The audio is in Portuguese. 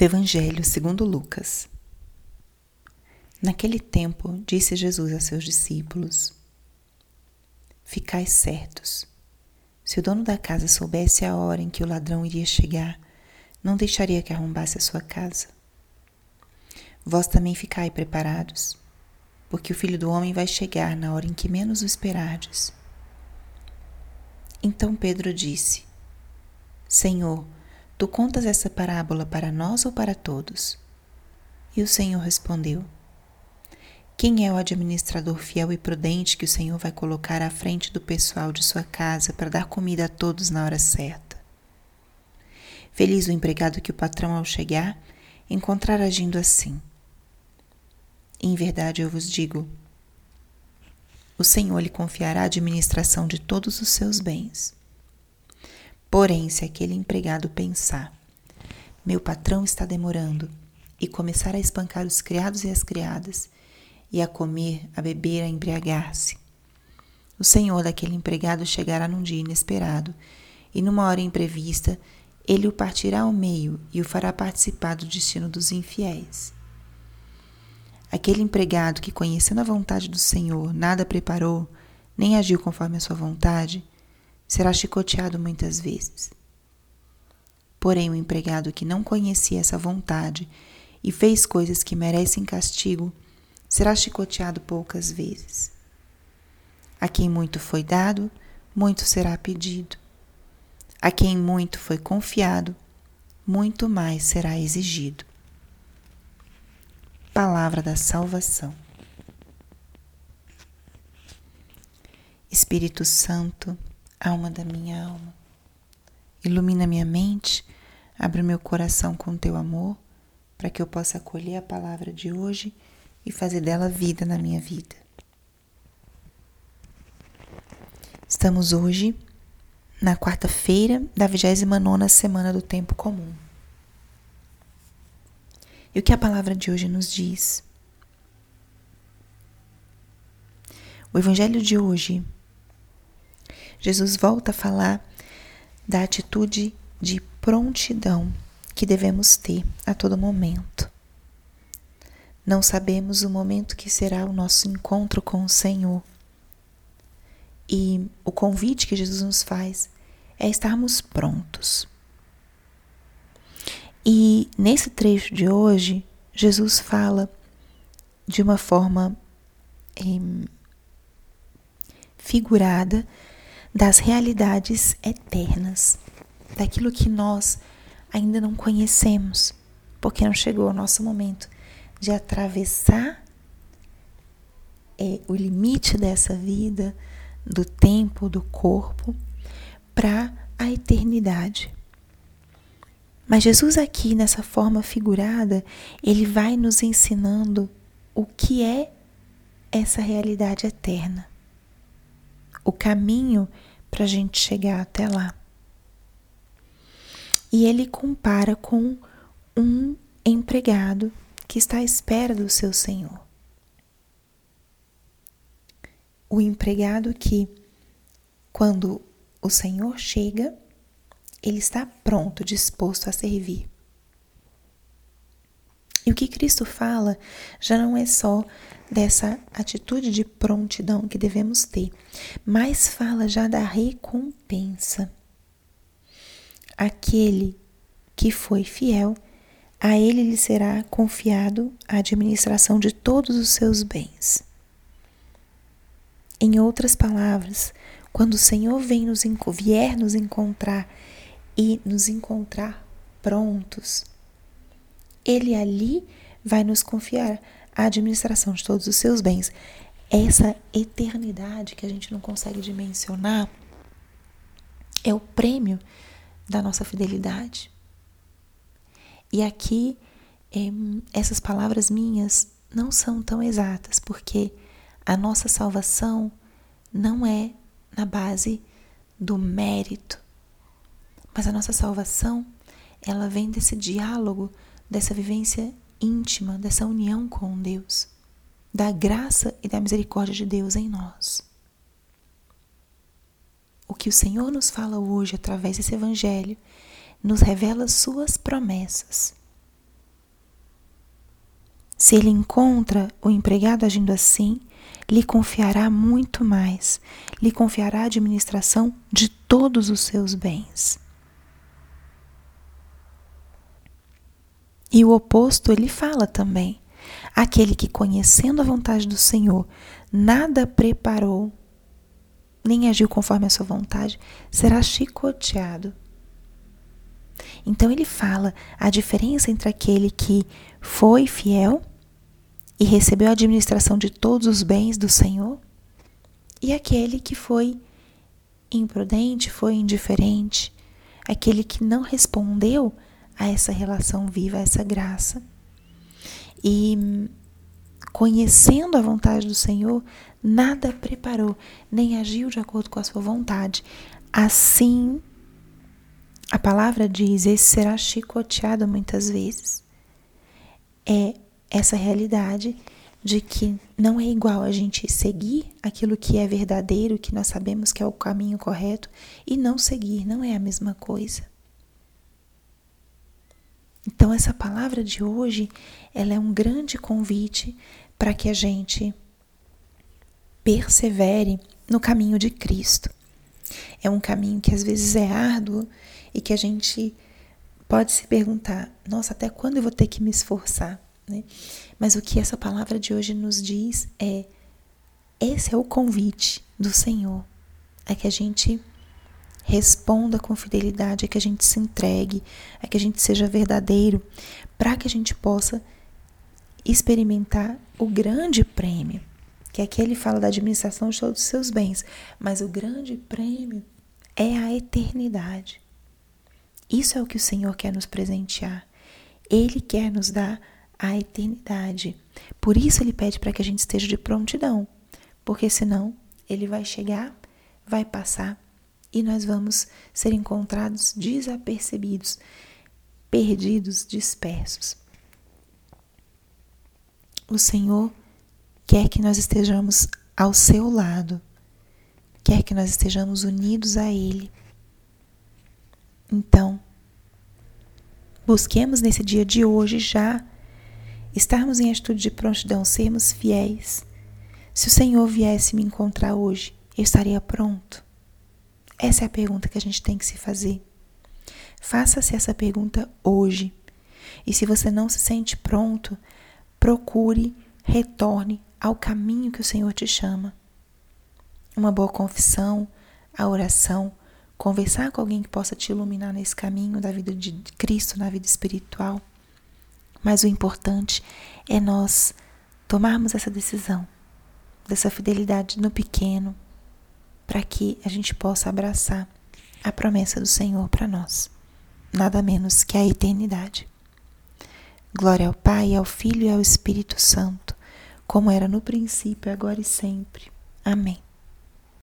do Evangelho segundo Lucas. Naquele tempo, disse Jesus a seus discípulos: Ficai certos. Se o dono da casa soubesse a hora em que o ladrão iria chegar, não deixaria que arrombasse a sua casa. Vós também ficai preparados, porque o filho do homem vai chegar na hora em que menos o esperardes. Então Pedro disse: Senhor, Tu contas essa parábola para nós ou para todos? E o Senhor respondeu: Quem é o administrador fiel e prudente que o Senhor vai colocar à frente do pessoal de sua casa para dar comida a todos na hora certa? Feliz o empregado que o patrão, ao chegar, encontrar agindo assim. Em verdade eu vos digo: o Senhor lhe confiará a administração de todos os seus bens. Porém, se aquele empregado pensar, meu patrão está demorando, e começar a espancar os criados e as criadas, e a comer, a beber, a embriagar-se, o senhor daquele empregado chegará num dia inesperado, e numa hora imprevista, ele o partirá ao meio e o fará participar do destino dos infiéis. Aquele empregado que, conhecendo a vontade do Senhor, nada preparou, nem agiu conforme a sua vontade, será chicoteado muitas vezes. Porém, o empregado que não conhecia essa vontade e fez coisas que merecem castigo, será chicoteado poucas vezes. A quem muito foi dado, muito será pedido. A quem muito foi confiado, muito mais será exigido. Palavra da Salvação. Espírito Santo, alma da minha alma. Ilumina minha mente, abre meu coração com teu amor, para que eu possa acolher a palavra de hoje e fazer dela vida na minha vida. Estamos hoje na quarta-feira da 29 semana do tempo comum. E o que a palavra de hoje nos diz? O evangelho de hoje Jesus volta a falar da atitude de prontidão que devemos ter a todo momento. Não sabemos o momento que será o nosso encontro com o Senhor. E o convite que Jesus nos faz é estarmos prontos. E nesse trecho de hoje, Jesus fala de uma forma eh, figurada das realidades eternas, daquilo que nós ainda não conhecemos, porque não chegou o nosso momento de atravessar é, o limite dessa vida, do tempo, do corpo, para a eternidade. Mas Jesus, aqui nessa forma figurada, ele vai nos ensinando o que é essa realidade eterna o caminho para a gente chegar até lá. E ele compara com um empregado que está à espera do seu senhor. O empregado que, quando o senhor chega, ele está pronto, disposto a servir. E o que Cristo fala já não é só dessa atitude de prontidão que devemos ter, mas fala já da recompensa. Aquele que foi fiel, a ele lhe será confiado a administração de todos os seus bens. Em outras palavras, quando o Senhor vem nos, vier nos encontrar e nos encontrar prontos, Ele ali vai nos confiar a administração de todos os seus bens. Essa eternidade que a gente não consegue dimensionar é o prêmio da nossa fidelidade. E aqui, essas palavras minhas não são tão exatas, porque a nossa salvação não é na base do mérito, mas a nossa salvação, ela vem desse diálogo, dessa vivência íntima dessa união com Deus, da graça e da misericórdia de Deus em nós. O que o Senhor nos fala hoje através desse Evangelho nos revela Suas promessas. Se ele encontra o empregado agindo assim, lhe confiará muito mais, lhe confiará a administração de todos os seus bens. E o oposto ele fala também. Aquele que, conhecendo a vontade do Senhor, nada preparou, nem agiu conforme a sua vontade, será chicoteado. Então ele fala a diferença entre aquele que foi fiel e recebeu a administração de todos os bens do Senhor e aquele que foi imprudente, foi indiferente, aquele que não respondeu a essa relação viva, a essa graça. E conhecendo a vontade do Senhor, nada preparou, nem agiu de acordo com a sua vontade. Assim, a palavra diz: esse será chicoteado muitas vezes. É essa realidade de que não é igual a gente seguir aquilo que é verdadeiro, que nós sabemos que é o caminho correto, e não seguir, não é a mesma coisa. Então essa palavra de hoje, ela é um grande convite para que a gente persevere no caminho de Cristo. É um caminho que às vezes é árduo e que a gente pode se perguntar: nossa, até quando eu vou ter que me esforçar? Né? Mas o que essa palavra de hoje nos diz é: esse é o convite do Senhor, é que a gente responda com fidelidade, é que a gente se entregue, é que a gente seja verdadeiro, para que a gente possa experimentar o grande prêmio, que aqui ele fala da administração de todos os seus bens, mas o grande prêmio é a eternidade. Isso é o que o Senhor quer nos presentear. Ele quer nos dar a eternidade. Por isso ele pede para que a gente esteja de prontidão, porque senão ele vai chegar, vai passar e nós vamos ser encontrados desapercebidos, perdidos, dispersos. O Senhor quer que nós estejamos ao seu lado, quer que nós estejamos unidos a Ele. Então, busquemos nesse dia de hoje já estarmos em atitude de prontidão, sermos fiéis. Se o Senhor viesse me encontrar hoje, eu estaria pronto. Essa é a pergunta que a gente tem que se fazer. Faça-se essa pergunta hoje. E se você não se sente pronto, procure, retorne ao caminho que o Senhor te chama. Uma boa confissão, a oração, conversar com alguém que possa te iluminar nesse caminho da vida de Cristo, na vida espiritual. Mas o importante é nós tomarmos essa decisão, dessa fidelidade no pequeno, para que a gente possa abraçar a promessa do Senhor para nós, nada menos que a eternidade. Glória ao Pai, ao Filho e ao Espírito Santo, como era no princípio, agora e sempre. Amém.